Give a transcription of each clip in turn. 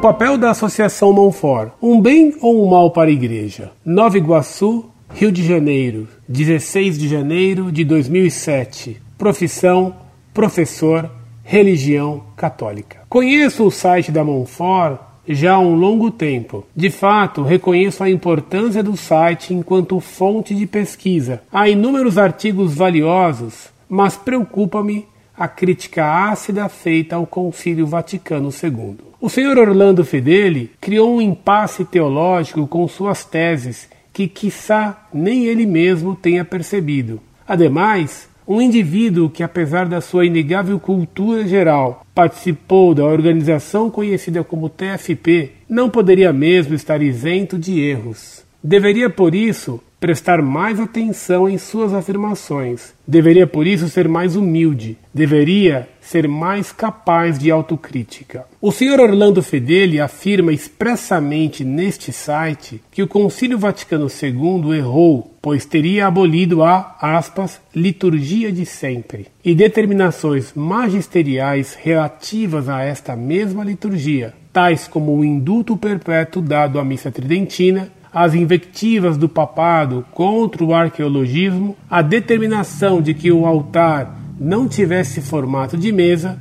papel da Associação Monfort: um bem ou um mal para a Igreja? Nova Iguaçu, Rio de Janeiro, 16 de janeiro de 2007. Profissão: professor, religião católica. Conheço o site da Monfort já há um longo tempo. De fato, reconheço a importância do site enquanto fonte de pesquisa. Há inúmeros artigos valiosos, mas preocupa-me a crítica ácida feita ao Concílio Vaticano II. O senhor Orlando Fedeli criou um impasse teológico com suas teses que, quiçá, nem ele mesmo tenha percebido. Ademais, um indivíduo que, apesar da sua inegável cultura geral, participou da organização conhecida como TFP, não poderia mesmo estar isento de erros. Deveria, por isso, prestar mais atenção em suas afirmações. Deveria, por isso, ser mais humilde. Deveria ser mais capaz de autocrítica. O Sr. Orlando Fedeli afirma expressamente neste site que o Concílio Vaticano II errou, pois teria abolido a, aspas, liturgia de sempre e determinações magisteriais relativas a esta mesma liturgia, tais como o indulto perpétuo dado à missa tridentina, as invectivas do papado contra o arqueologismo, a determinação de que o altar não tivesse formato de mesa,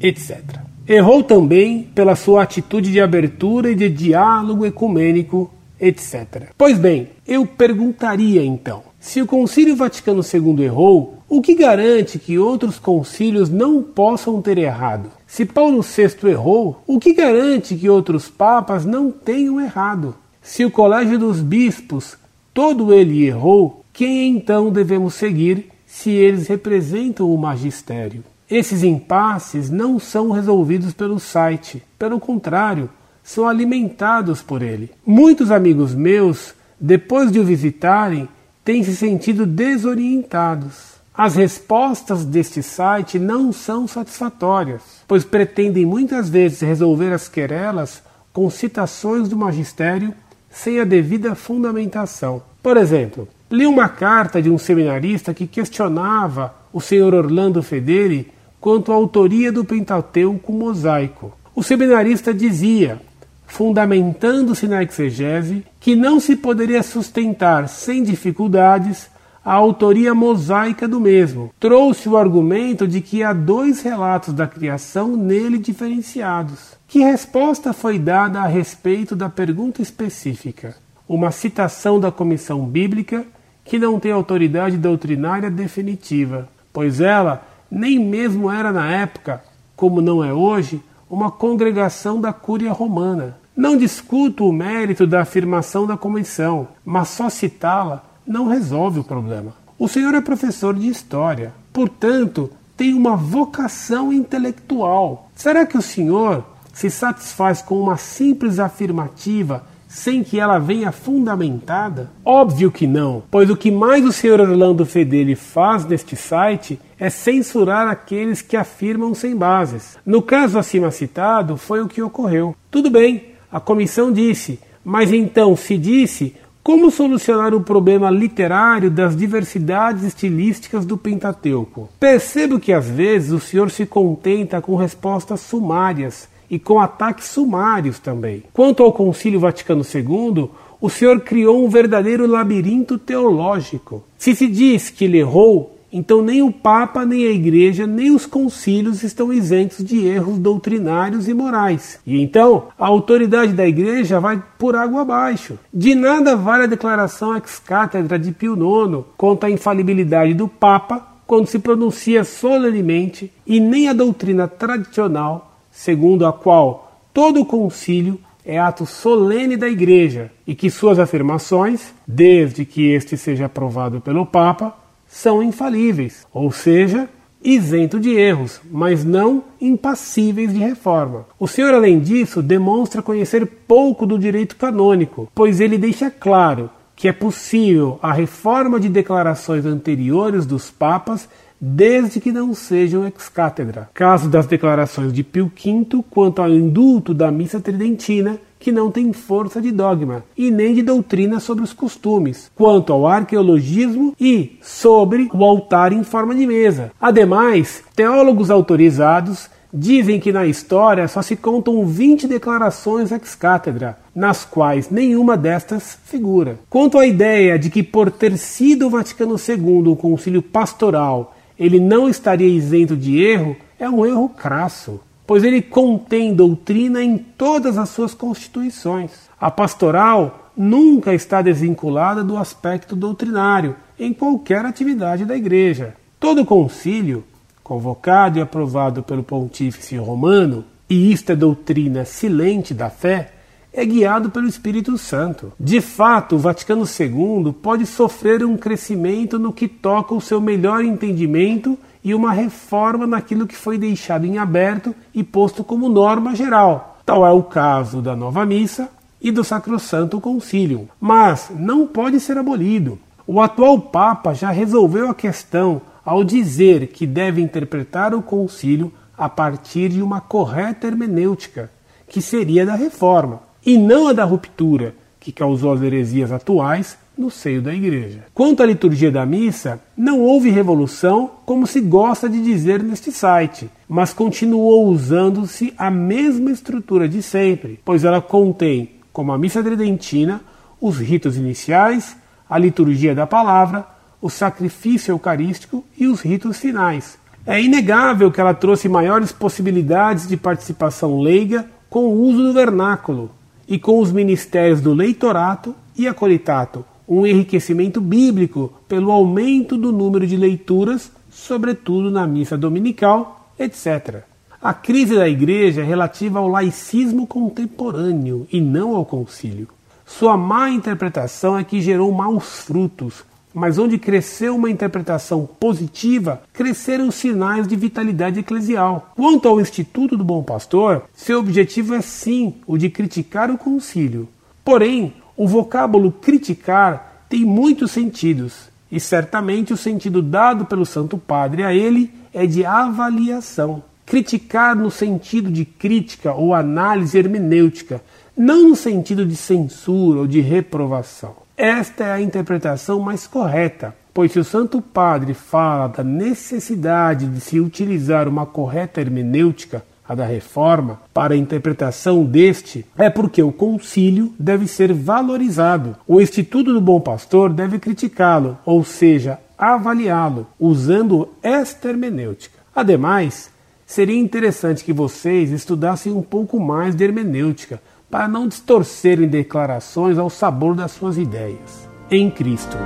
etc. Errou também pela sua atitude de abertura e de diálogo ecumênico, etc. Pois bem, eu perguntaria então: se o Concílio Vaticano II errou, o que garante que outros concílios não possam ter errado? Se Paulo VI errou, o que garante que outros papas não tenham errado? Se o colégio dos bispos todo ele errou, quem então devemos seguir se eles representam o magistério? Esses impasses não são resolvidos pelo site, pelo contrário, são alimentados por ele. Muitos amigos meus, depois de o visitarem, têm se sentido desorientados. As respostas deste site não são satisfatórias, pois pretendem muitas vezes resolver as querelas com citações do magistério sem a devida fundamentação. Por exemplo, li uma carta de um seminarista que questionava o senhor Orlando Fedeli quanto à autoria do Pentateuco mosaico. O seminarista dizia, fundamentando-se na exegese, que não se poderia sustentar sem dificuldades a autoria mosaica do mesmo. Trouxe o argumento de que há dois relatos da criação nele diferenciados. Que resposta foi dada a respeito da pergunta específica? Uma citação da comissão bíblica que não tem autoridade doutrinária definitiva, pois ela nem mesmo era na época, como não é hoje, uma congregação da Cúria Romana. Não discuto o mérito da afirmação da comissão, mas só citá-la não resolve o problema. O senhor é professor de história, portanto, tem uma vocação intelectual. Será que o senhor se satisfaz com uma simples afirmativa sem que ela venha fundamentada? Óbvio que não, pois o que mais o senhor Orlando Fedeli faz neste site é censurar aqueles que afirmam sem bases. No caso acima citado, foi o que ocorreu. Tudo bem, a comissão disse, mas então se disse, como solucionar o problema literário das diversidades estilísticas do Pentateuco? Percebo que às vezes o senhor se contenta com respostas sumárias e com ataques sumários também. Quanto ao Concílio Vaticano II, o senhor criou um verdadeiro labirinto teológico. Se se diz que ele errou, então nem o Papa, nem a Igreja, nem os concílios estão isentos de erros doutrinários e morais. E então a autoridade da Igreja vai por água abaixo. De nada vale a declaração ex cátedra de Pio IX quanto à infalibilidade do Papa quando se pronuncia solenemente, e nem a doutrina tradicional, segundo a qual todo concílio é ato solene da Igreja e que suas afirmações, desde que este seja aprovado pelo Papa, são infalíveis, ou seja, isento de erros, mas não impassíveis de reforma. O senhor, além disso, demonstra conhecer pouco do direito canônico, pois ele deixa claro que é possível a reforma de declarações anteriores dos papas desde que não sejam ex-cátedra. Caso das declarações de Pio V quanto ao indulto da missa tridentina que não tem força de dogma e nem de doutrina sobre os costumes, quanto ao arqueologismo e sobre o altar em forma de mesa. Ademais, teólogos autorizados Dizem que na história só se contam 20 declarações ex-cátedra, nas quais nenhuma destas figura. Quanto à ideia de que, por ter sido o Vaticano II o concílio pastoral, ele não estaria isento de erro, é um erro crasso, pois ele contém doutrina em todas as suas constituições. A pastoral nunca está desvinculada do aspecto doutrinário em qualquer atividade da Igreja. Todo concílio convocado e aprovado pelo Pontífice Romano, e isto é doutrina silente da fé, é guiado pelo Espírito Santo. De fato, o Vaticano II pode sofrer um crescimento no que toca o seu melhor entendimento e uma reforma naquilo que foi deixado em aberto e posto como norma geral. Tal é o caso da nova missa e do Sacrosanto Concilium. Mas não pode ser abolido. O atual Papa já resolveu a questão ao dizer que deve interpretar o concílio a partir de uma correta hermenêutica, que seria da reforma, e não a da ruptura, que causou as heresias atuais no seio da igreja. Quanto à liturgia da missa, não houve revolução, como se gosta de dizer neste site, mas continuou usando-se a mesma estrutura de sempre, pois ela contém, como a missa tridentina, os ritos iniciais, a liturgia da palavra, o sacrifício eucarístico e os ritos finais. É inegável que ela trouxe maiores possibilidades de participação leiga com o uso do vernáculo e com os ministérios do leitorato e acolitato, um enriquecimento bíblico pelo aumento do número de leituras, sobretudo na missa dominical, etc. A crise da igreja é relativa ao laicismo contemporâneo e não ao concílio. Sua má interpretação é que gerou maus frutos, mas onde cresceu uma interpretação positiva, cresceram sinais de vitalidade eclesial. Quanto ao Instituto do Bom Pastor, seu objetivo é sim o de criticar o concílio. Porém, o vocábulo criticar tem muitos sentidos, e certamente o sentido dado pelo Santo Padre a ele é de avaliação. Criticar no sentido de crítica ou análise hermenêutica, não no sentido de censura ou de reprovação. Esta é a interpretação mais correta, pois se o Santo Padre fala da necessidade de se utilizar uma correta hermenêutica, a da reforma, para a interpretação deste, é porque o concílio deve ser valorizado. O Instituto do Bom Pastor deve criticá-lo, ou seja, avaliá-lo, usando esta hermenêutica. Ademais, seria interessante que vocês estudassem um pouco mais de hermenêutica, para não distorcerem declarações ao sabor das suas ideias. Em Cristo.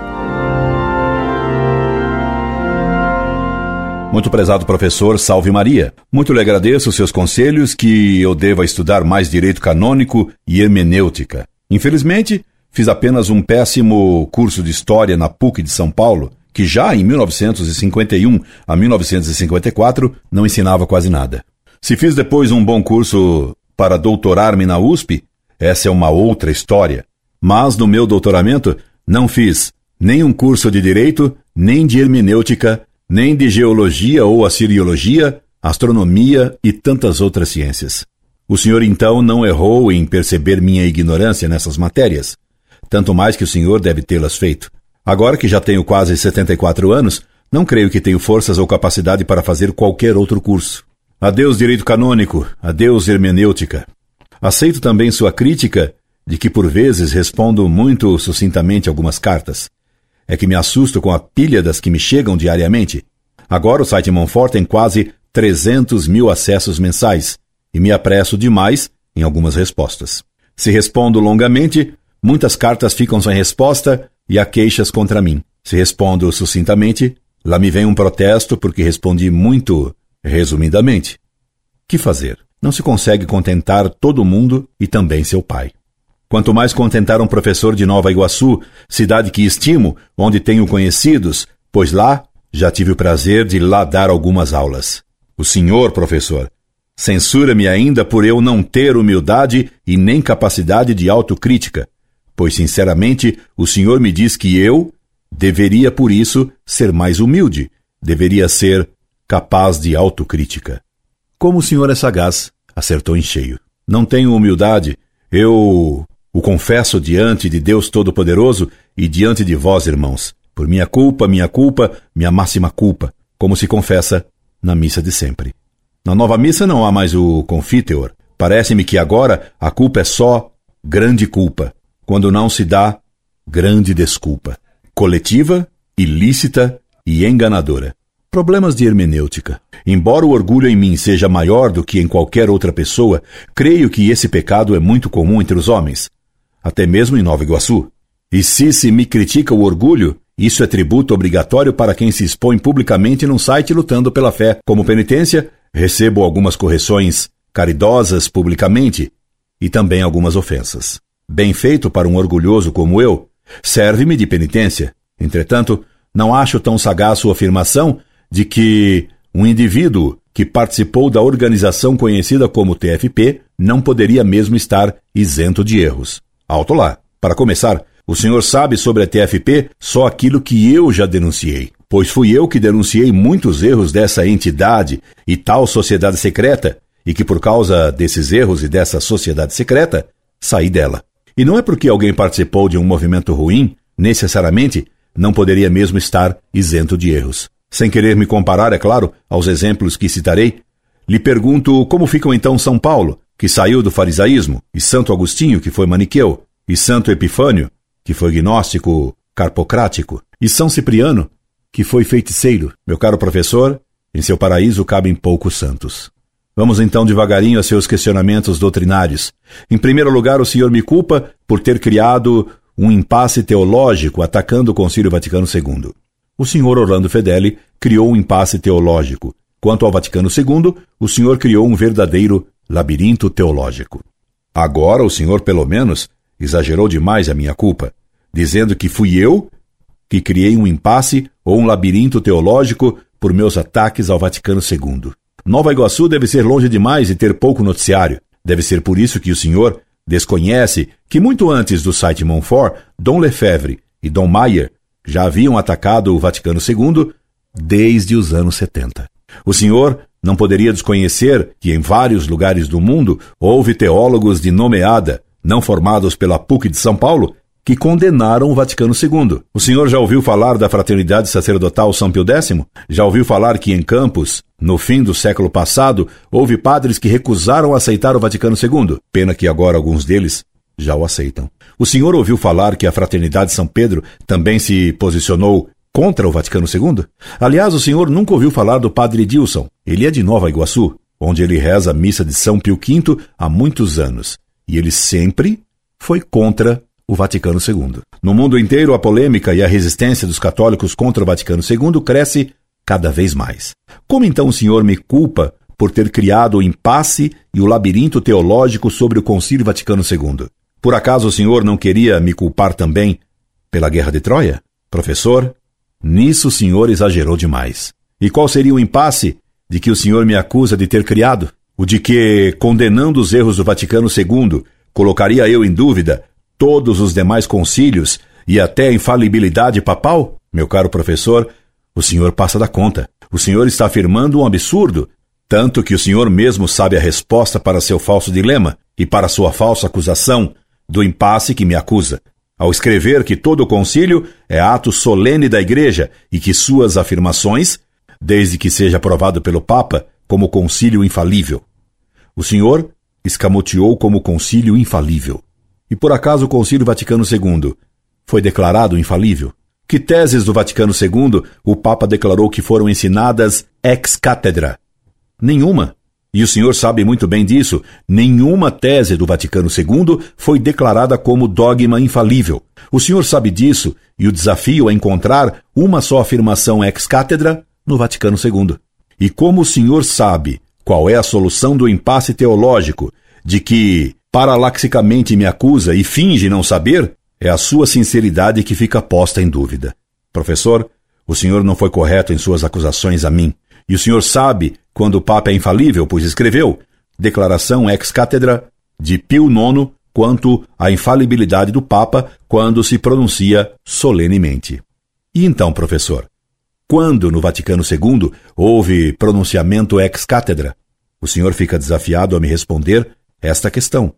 Muito prezado professor, salve Maria. Muito lhe agradeço seus conselhos que eu deva estudar mais direito canônico e hermenêutica. Infelizmente, fiz apenas um péssimo curso de história na PUC de São Paulo, que já em 1951 a 1954 não ensinava quase nada. Se fiz depois um bom curso para doutorar-me na USP, essa é uma outra história. Mas no meu doutoramento não fiz nem um curso de direito, nem de hermenêutica, nem de geologia ou assiriologia, astronomia e tantas outras ciências. O senhor então não errou em perceber minha ignorância nessas matérias, tanto mais que o senhor deve tê-las feito. Agora que já tenho quase 74 anos, não creio que tenho forças ou capacidade para fazer qualquer outro curso. Adeus direito canônico, adeus hermenêutica. Aceito também sua crítica de que por vezes respondo muito sucintamente algumas cartas. É que me assusto com a pilha das que me chegam diariamente. Agora o site Monfort tem quase 300 mil acessos mensais e me apresso demais em algumas respostas. Se respondo longamente, muitas cartas ficam sem resposta e há queixas contra mim. Se respondo sucintamente, lá me vem um protesto porque respondi muito Resumidamente, que fazer? Não se consegue contentar todo mundo e também seu pai. Quanto mais contentar um professor de Nova Iguaçu, cidade que estimo, onde tenho conhecidos, pois lá já tive o prazer de lá dar algumas aulas. O senhor, professor, censura-me ainda por eu não ter humildade e nem capacidade de autocrítica, pois sinceramente o senhor me diz que eu deveria por isso ser mais humilde, deveria ser capaz de autocrítica. Como o senhor é sagaz, acertou em cheio. Não tenho humildade, eu o confesso diante de Deus Todo-Poderoso e diante de vós, irmãos, por minha culpa, minha culpa, minha máxima culpa, como se confessa na missa de sempre. Na nova missa não há mais o confiteor. Parece-me que agora a culpa é só grande culpa, quando não se dá grande desculpa. Coletiva, ilícita e enganadora. Problemas de hermenêutica. Embora o orgulho em mim seja maior do que em qualquer outra pessoa, creio que esse pecado é muito comum entre os homens, até mesmo em Nova Iguaçu. E se se me critica o orgulho, isso é tributo obrigatório para quem se expõe publicamente num site lutando pela fé. Como penitência, recebo algumas correções caridosas publicamente e também algumas ofensas. Bem feito para um orgulhoso como eu, serve-me de penitência. Entretanto, não acho tão sagaz sua afirmação de que um indivíduo que participou da organização conhecida como TFP não poderia mesmo estar isento de erros. Alto lá. Para começar, o senhor sabe sobre a TFP só aquilo que eu já denunciei, pois fui eu que denunciei muitos erros dessa entidade e tal sociedade secreta, e que por causa desses erros e dessa sociedade secreta, saí dela. E não é porque alguém participou de um movimento ruim, necessariamente, não poderia mesmo estar isento de erros. Sem querer me comparar, é claro, aos exemplos que citarei, lhe pergunto como ficam então São Paulo, que saiu do farisaísmo, e Santo Agostinho, que foi maniqueu, e Santo Epifânio, que foi gnóstico carpocrático, e São Cipriano, que foi feiticeiro. Meu caro professor, em seu paraíso cabem poucos santos. Vamos então devagarinho a seus questionamentos doutrinários. Em primeiro lugar, o senhor me culpa por ter criado um impasse teológico atacando o Concílio Vaticano II o senhor Orlando Fedeli criou um impasse teológico. Quanto ao Vaticano II, o senhor criou um verdadeiro labirinto teológico. Agora o senhor, pelo menos, exagerou demais a minha culpa, dizendo que fui eu que criei um impasse ou um labirinto teológico por meus ataques ao Vaticano II. Nova Iguaçu deve ser longe demais e ter pouco noticiário. Deve ser por isso que o senhor desconhece que muito antes do site Montfort, Dom Lefebvre e Dom Já haviam atacado o Vaticano II desde os anos 70. O senhor não poderia desconhecer que em vários lugares do mundo houve teólogos de nomeada, não formados pela PUC de São Paulo, que condenaram o Vaticano II. O senhor já ouviu falar da fraternidade sacerdotal São Pio X? Já ouviu falar que em Campos, no fim do século passado, houve padres que recusaram aceitar o Vaticano II? Pena que agora alguns deles já o aceitam. O senhor ouviu falar que a Fraternidade São Pedro também se posicionou contra o Vaticano II? Aliás, o senhor nunca ouviu falar do padre Dilson. Ele é de Nova Iguaçu, onde ele reza a missa de São Pio V há muitos anos. E ele sempre foi contra o Vaticano II. No mundo inteiro, a polêmica e a resistência dos católicos contra o Vaticano II cresce cada vez mais. Como então o senhor me culpa por ter criado o impasse e o labirinto teológico sobre o Concílio Vaticano II? Por acaso o senhor não queria me culpar também pela guerra de Troia? Professor, nisso o senhor exagerou demais. E qual seria o impasse de que o senhor me acusa de ter criado? O de que, condenando os erros do Vaticano II, colocaria eu em dúvida todos os demais concílios e até a infalibilidade papal? Meu caro professor, o senhor passa da conta. O senhor está afirmando um absurdo, tanto que o senhor mesmo sabe a resposta para seu falso dilema e para sua falsa acusação do impasse que me acusa, ao escrever que todo o concílio é ato solene da Igreja e que suas afirmações, desde que seja aprovado pelo Papa, como concílio infalível. O senhor escamoteou como concílio infalível. E por acaso o Concílio Vaticano II foi declarado infalível? Que teses do Vaticano II o Papa declarou que foram ensinadas ex cátedra? Nenhuma. E o senhor sabe muito bem disso. Nenhuma tese do Vaticano II foi declarada como dogma infalível. O senhor sabe disso e o desafio é encontrar uma só afirmação ex cátedra no Vaticano II. E como o senhor sabe qual é a solução do impasse teológico de que paralaxicamente me acusa e finge não saber, é a sua sinceridade que fica posta em dúvida. Professor, o senhor não foi correto em suas acusações a mim. E o senhor sabe quando o Papa é infalível, pois escreveu Declaração ex cátedra de Pio IX quanto à infalibilidade do Papa quando se pronuncia solenemente. E então, professor, quando no Vaticano II houve pronunciamento ex cátedra? O senhor fica desafiado a me responder esta questão.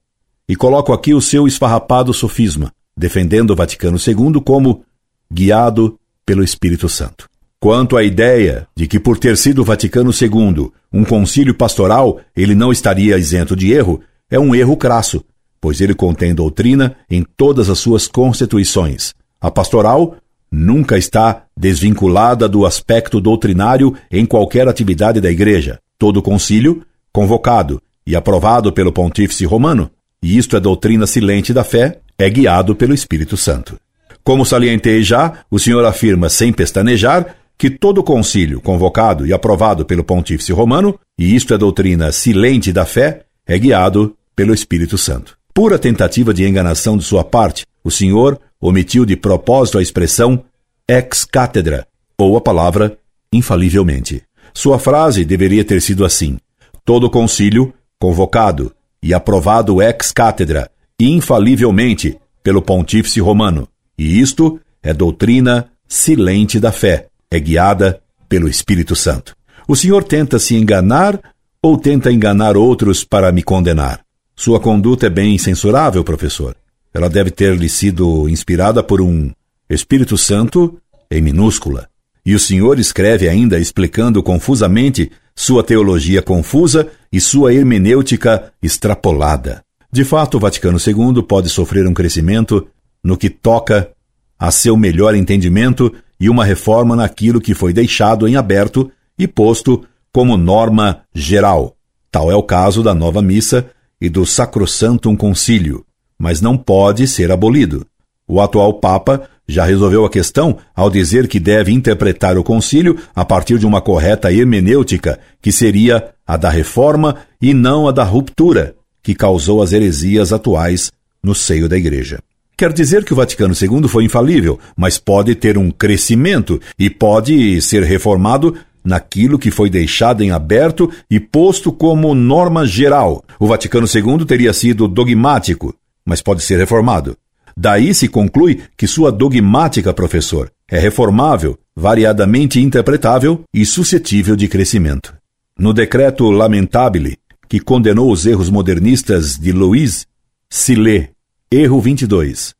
E coloco aqui o seu esfarrapado sofisma, defendendo o Vaticano II como guiado pelo Espírito Santo. Quanto à ideia de que por ter sido Vaticano II um concílio pastoral ele não estaria isento de erro, é um erro crasso, pois ele contém doutrina em todas as suas constituições. A pastoral nunca está desvinculada do aspecto doutrinário em qualquer atividade da Igreja. Todo concílio, convocado e aprovado pelo Pontífice Romano, e isto é doutrina silente da fé, é guiado pelo Espírito Santo. Como salientei já, o senhor afirma sem pestanejar que todo concílio convocado e aprovado pelo Pontífice Romano, e isto é doutrina silente da fé, é guiado pelo Espírito Santo. Pura tentativa de enganação de sua parte, o senhor omitiu de propósito a expressão ex cátedra, ou a palavra infalivelmente. Sua frase deveria ter sido assim: Todo concílio, convocado e aprovado ex cátedra, infalivelmente, pelo Pontífice Romano. E isto é doutrina silente da fé, é guiada pelo Espírito Santo. O senhor tenta se enganar ou tenta enganar outros para me condenar? Sua conduta é bem censurável, professor. Ela deve ter lhe sido inspirada por um Espírito Santo em minúscula. E o senhor escreve ainda explicando confusamente sua teologia confusa e sua hermenêutica extrapolada. De fato, o Vaticano II pode sofrer um crescimento no que toca a seu melhor entendimento e uma reforma naquilo que foi deixado em aberto e posto como norma geral. Tal é o caso da nova missa e do Sacrosantum Concílio, mas não pode ser abolido. O atual Papa já resolveu a questão ao dizer que deve interpretar o concílio a partir de uma correta hermenêutica, que seria a da reforma e não a da ruptura, que causou as heresias atuais no seio da Igreja. Quer dizer que o Vaticano II foi infalível, mas pode ter um crescimento e pode ser reformado naquilo que foi deixado em aberto e posto como norma geral. O Vaticano II teria sido dogmático, mas pode ser reformado. Daí se conclui que sua dogmática, professor, é reformável, variadamente interpretável e suscetível de crescimento. No decreto Lamentabile, que condenou os erros modernistas de Louis, se lê Erro 22.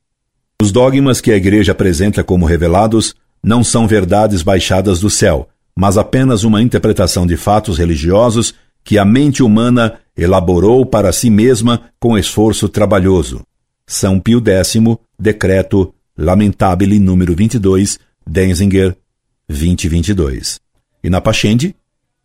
Os dogmas que a Igreja apresenta como revelados não são verdades baixadas do céu, mas apenas uma interpretação de fatos religiosos que a mente humana elaborou para si mesma com esforço trabalhoso. São Pio X, Decreto Lamentabile número 22, Denzinger, 2022. E na Pachende,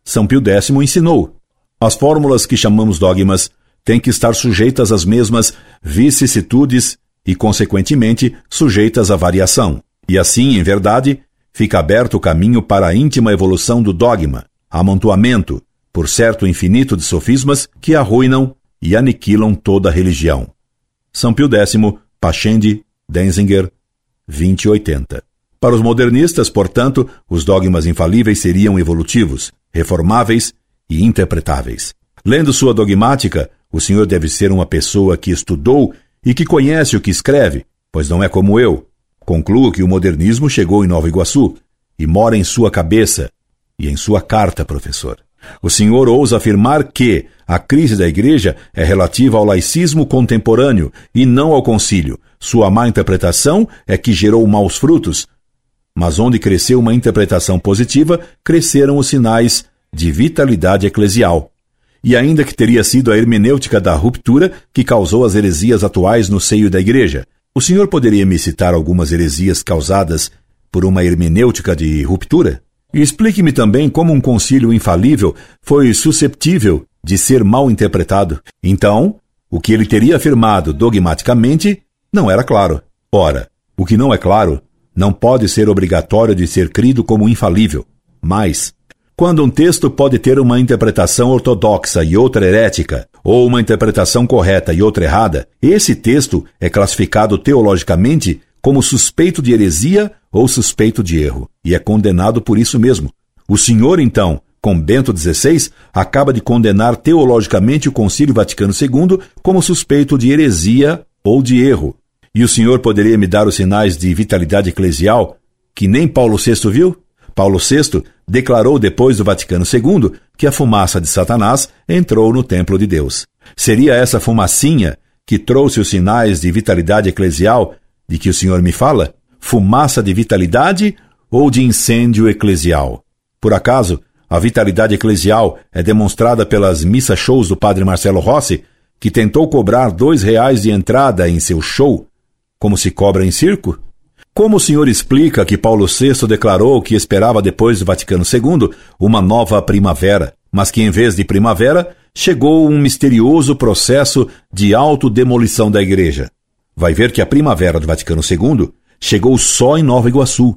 São Pio X ensinou: as fórmulas que chamamos dogmas têm que estar sujeitas às mesmas vicissitudes e, consequentemente, sujeitas à variação. E assim, em verdade, fica aberto o caminho para a íntima evolução do dogma, amontoamento, por certo infinito de sofismas que arruinam e aniquilam toda a religião. São Pio X, Pachende, Denzinger, 2080. Para os modernistas, portanto, os dogmas infalíveis seriam evolutivos, reformáveis e interpretáveis. Lendo sua dogmática, o senhor deve ser uma pessoa que estudou e que conhece o que escreve, pois não é como eu. Concluo que o modernismo chegou em Nova Iguaçu e mora em sua cabeça e em sua carta, professor. O senhor ousa afirmar que a crise da igreja é relativa ao laicismo contemporâneo e não ao concílio. Sua má interpretação é que gerou maus frutos. Mas onde cresceu uma interpretação positiva, cresceram os sinais de vitalidade eclesial. E ainda que teria sido a hermenêutica da ruptura que causou as heresias atuais no seio da igreja, o senhor poderia me citar algumas heresias causadas por uma hermenêutica de ruptura? Explique-me também como um concílio infalível foi susceptível de ser mal interpretado. Então, o que ele teria afirmado dogmaticamente não era claro. Ora, o que não é claro não pode ser obrigatório de ser crido como infalível. Mas, quando um texto pode ter uma interpretação ortodoxa e outra herética, ou uma interpretação correta e outra errada, esse texto é classificado teologicamente como suspeito de heresia ou suspeito de erro, e é condenado por isso mesmo. O senhor, então, com Bento XVI, acaba de condenar teologicamente o Concílio Vaticano II como suspeito de heresia ou de erro. E o senhor poderia me dar os sinais de vitalidade eclesial que nem Paulo VI viu? Paulo VI declarou depois do Vaticano II que a fumaça de Satanás entrou no templo de Deus. Seria essa fumacinha que trouxe os sinais de vitalidade eclesial de que o senhor me fala? Fumaça de vitalidade ou de incêndio eclesial. Por acaso, a vitalidade eclesial é demonstrada pelas missa-shows do padre Marcelo Rossi, que tentou cobrar dois reais de entrada em seu show, como se cobra em circo? Como o senhor explica que Paulo VI declarou que esperava depois do Vaticano II uma nova primavera, mas que em vez de primavera chegou um misterioso processo de autodemolição da igreja? Vai ver que a primavera do Vaticano II chegou só em Nova Iguaçu.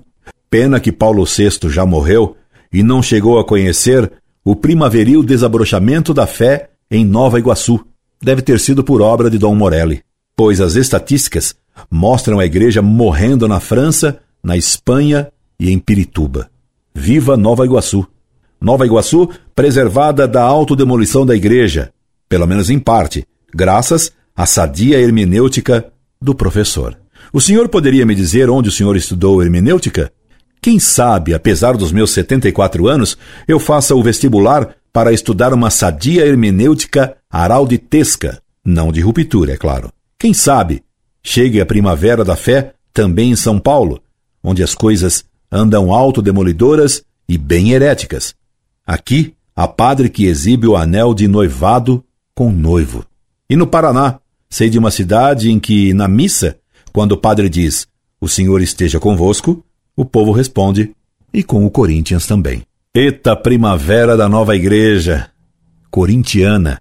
Pena que Paulo VI já morreu e não chegou a conhecer o primaveril desabrochamento da fé em Nova Iguaçu. Deve ter sido por obra de Dom Morelli, pois as estatísticas mostram a igreja morrendo na França, na Espanha e em Pirituba. Viva Nova Iguaçu! Nova Iguaçu preservada da autodemolição da igreja, pelo menos em parte, graças à sadia hermenêutica do professor. O senhor poderia me dizer onde o senhor estudou hermenêutica? Quem sabe, apesar dos meus 74 anos, eu faça o vestibular para estudar uma sadia hermenêutica aralditesca, não de ruptura, é claro. Quem sabe, chegue a primavera da fé também em São Paulo, onde as coisas andam autodemolidoras e bem heréticas. Aqui, há padre que exibe o anel de noivado com noivo. E no Paraná, sei de uma cidade em que, na missa, quando o padre diz: O Senhor esteja convosco, o povo responde, e com o Corinthians também. Eita primavera da nova igreja! Corintiana.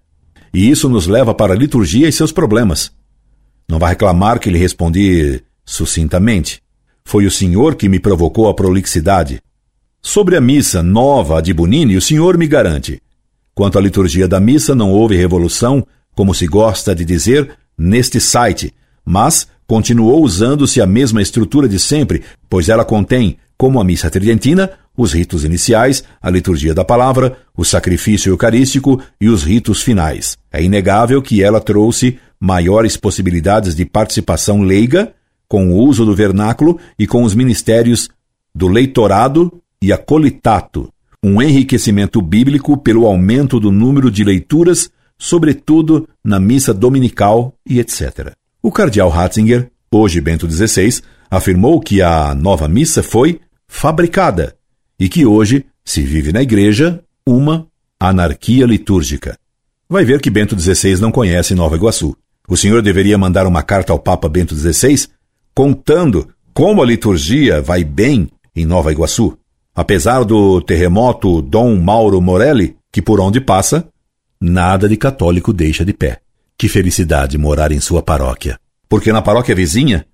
E isso nos leva para a liturgia e seus problemas. Não vai reclamar que lhe respondi sucintamente. Foi o senhor que me provocou a prolixidade. Sobre a missa nova de Bonini, o senhor me garante. Quanto à liturgia da missa, não houve revolução, como se gosta de dizer, neste site, mas continuou usando-se a mesma estrutura de sempre, pois ela contém, como a missa tridentina, os ritos iniciais, a liturgia da palavra, o sacrifício eucarístico e os ritos finais. É inegável que ela trouxe maiores possibilidades de participação leiga, com o uso do vernáculo e com os ministérios do leitorado e acolitato, um enriquecimento bíblico pelo aumento do número de leituras, sobretudo na missa dominical e etc. O cardeal Ratzinger, hoje Bento XVI, afirmou que a nova missa foi fabricada e que hoje se vive na igreja uma anarquia litúrgica. Vai ver que Bento XVI não conhece Nova Iguaçu. O senhor deveria mandar uma carta ao Papa Bento XVI contando como a liturgia vai bem em Nova Iguaçu. Apesar do terremoto Dom Mauro Morelli, que por onde passa, nada de católico deixa de pé. Que felicidade morar em sua paróquia. Porque na paróquia vizinha,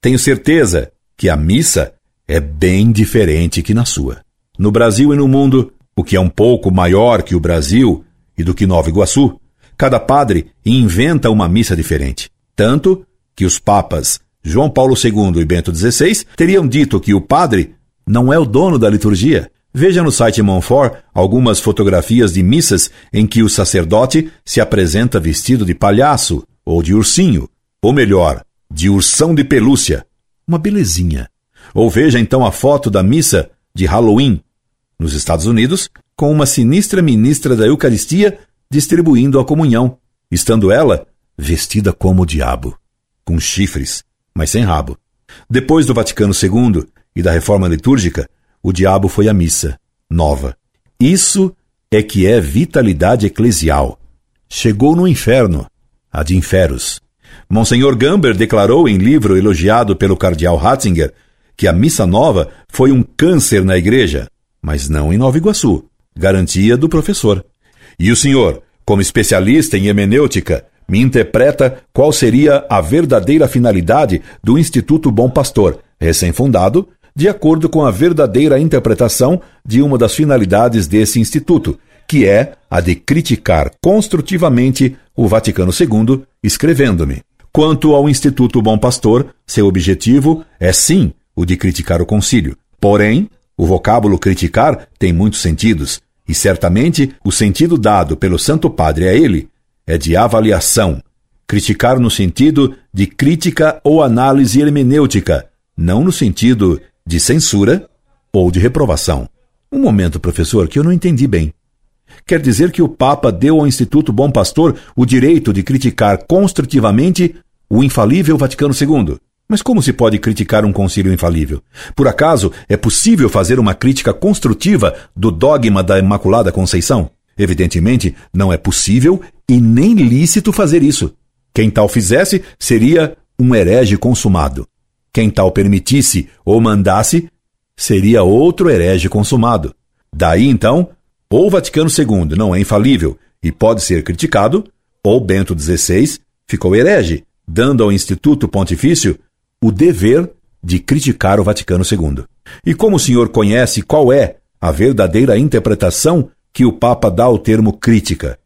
tenho certeza que a missa é bem diferente que na sua. No Brasil e no mundo, o que é um pouco maior que o Brasil e do que Nova Iguaçu, cada padre inventa uma missa diferente. Tanto que os papas João Paulo II e Bento XVI teriam dito que o padre não é o dono da liturgia, Veja no site Monfort algumas fotografias de missas em que o sacerdote se apresenta vestido de palhaço ou de ursinho, ou melhor, de ursão de pelúcia. Uma belezinha. Ou veja então a foto da missa de Halloween, nos Estados Unidos, com uma sinistra ministra da Eucaristia distribuindo a comunhão, estando ela vestida como o diabo, com chifres, mas sem rabo. Depois do Vaticano II e da reforma litúrgica, o diabo foi à missa, nova. Isso é que é vitalidade eclesial. Chegou no inferno, a de inferos. Monsenhor Gamber declarou em livro elogiado pelo cardeal Ratzinger que a missa nova foi um câncer na igreja, mas não em Nova Iguaçu, garantia do professor. E o senhor, como especialista em hemenêutica, me interpreta qual seria a verdadeira finalidade do Instituto Bom Pastor, recém-fundado, de acordo com a verdadeira interpretação de uma das finalidades desse instituto, que é a de criticar construtivamente o Vaticano II, escrevendo-me. Quanto ao Instituto Bom Pastor, seu objetivo é sim o de criticar o concílio. Porém, o vocábulo criticar tem muitos sentidos, e certamente o sentido dado pelo Santo Padre a ele é de avaliação. Criticar no sentido de crítica ou análise hermenêutica, não no sentido de censura ou de reprovação. Um momento, professor, que eu não entendi bem. Quer dizer que o Papa deu ao Instituto Bom Pastor o direito de criticar construtivamente o infalível Vaticano II. Mas como se pode criticar um concílio infalível? Por acaso é possível fazer uma crítica construtiva do dogma da Imaculada Conceição? Evidentemente, não é possível e nem lícito fazer isso. Quem tal fizesse seria um herege consumado. Quem tal permitisse ou mandasse seria outro herege consumado. Daí então, ou Vaticano II não é infalível e pode ser criticado, ou Bento XVI ficou herege, dando ao Instituto Pontifício o dever de criticar o Vaticano II. E como o senhor conhece qual é a verdadeira interpretação que o Papa dá ao termo crítica?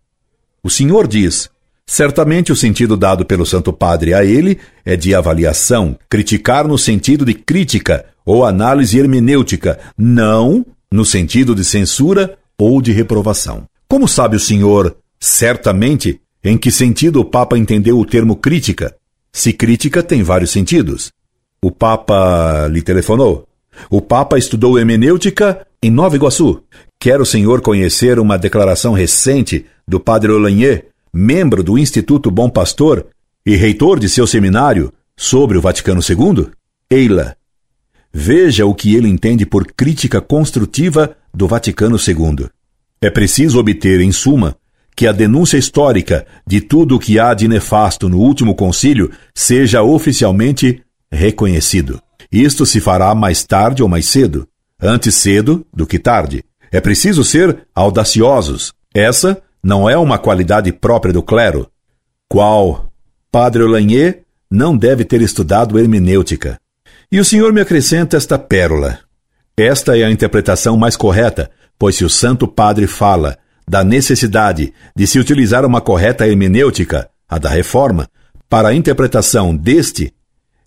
O senhor diz: certamente o sentido dado pelo Santo Padre a ele é de avaliação, criticar no sentido de crítica ou análise hermenêutica, não no sentido de censura ou de reprovação. Como sabe o senhor, certamente, em que sentido o Papa entendeu o termo crítica? Se crítica tem vários sentidos. O Papa lhe telefonou. O Papa estudou hemenêutica em Nova Iguaçu. Quer o senhor conhecer uma declaração recente do padre Olanier, membro do Instituto Bom Pastor e reitor de seu seminário, sobre o Vaticano II? Eila. Veja o que ele entende por crítica construtiva do Vaticano II. É preciso obter, em suma, que a denúncia histórica de tudo o que há de nefasto no último concílio seja oficialmente reconhecido. Isto se fará mais tarde ou mais cedo, antes cedo do que tarde. É preciso ser audaciosos. Essa não é uma qualidade própria do clero. Qual Padre Olanier não deve ter estudado hermenêutica. E o senhor me acrescenta esta pérola. Esta é a interpretação mais correta, pois se o Santo Padre fala da necessidade de se utilizar uma correta hermenêutica, a da reforma, para a interpretação deste,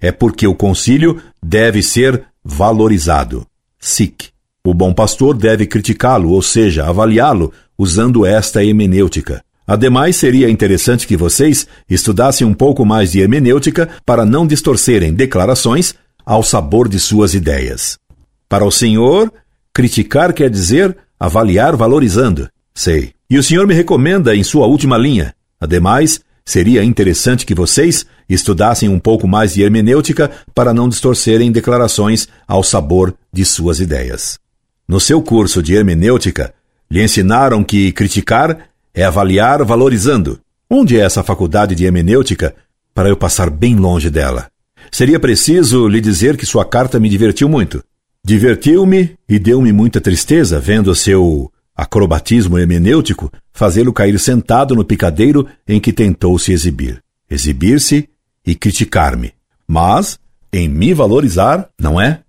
é porque o concílio deve ser valorizado. SIC. O bom pastor deve criticá-lo, ou seja, avaliá-lo, usando esta hermenêutica. Ademais, seria interessante que vocês estudassem um pouco mais de hermenêutica para não distorcerem declarações ao sabor de suas ideias. Para o senhor, criticar quer dizer avaliar valorizando. Sei. E o senhor me recomenda em sua última linha. Ademais, seria interessante que vocês estudassem um pouco mais de hermenêutica para não distorcerem declarações ao sabor de suas ideias. No seu curso de hermenêutica, lhe ensinaram que criticar é avaliar valorizando. Onde é essa faculdade de hermenêutica para eu passar bem longe dela? Seria preciso lhe dizer que sua carta me divertiu muito. Divertiu-me e deu-me muita tristeza vendo seu acrobatismo hermenêutico, fazê-lo cair sentado no picadeiro em que tentou se exibir. Exibir-se e criticar-me. Mas, em me valorizar, não é?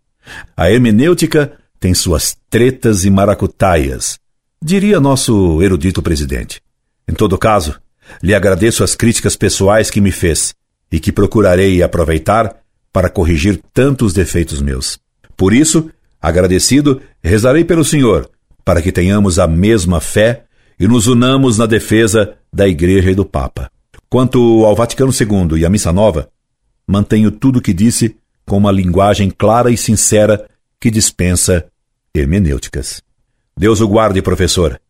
A hermenêutica tem suas tretas e maracutaias, diria nosso erudito presidente. Em todo caso, lhe agradeço as críticas pessoais que me fez e que procurarei aproveitar para corrigir tantos defeitos meus. Por isso, agradecido, rezarei pelo Senhor para que tenhamos a mesma fé e nos unamos na defesa da Igreja e do Papa. Quanto ao Vaticano II e à Missa Nova, mantenho tudo o que disse com uma linguagem clara e sincera que dispensa hermenêuticas. Deus o guarde, professor,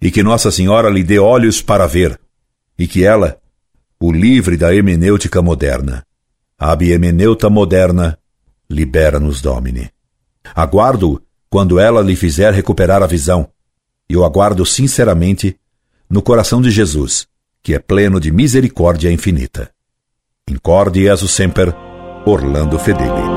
e que Nossa Senhora lhe dê olhos para ver, e que ela o livre da hermenêutica moderna. Ab hermeneuta moderna, libera-nos Domine. Aguardo quando ela lhe fizer recuperar a visão. Eu aguardo sinceramente no coração de Jesus, que é pleno de misericórdia infinita. Incorde Jesus Semper, Orlando Fedeli.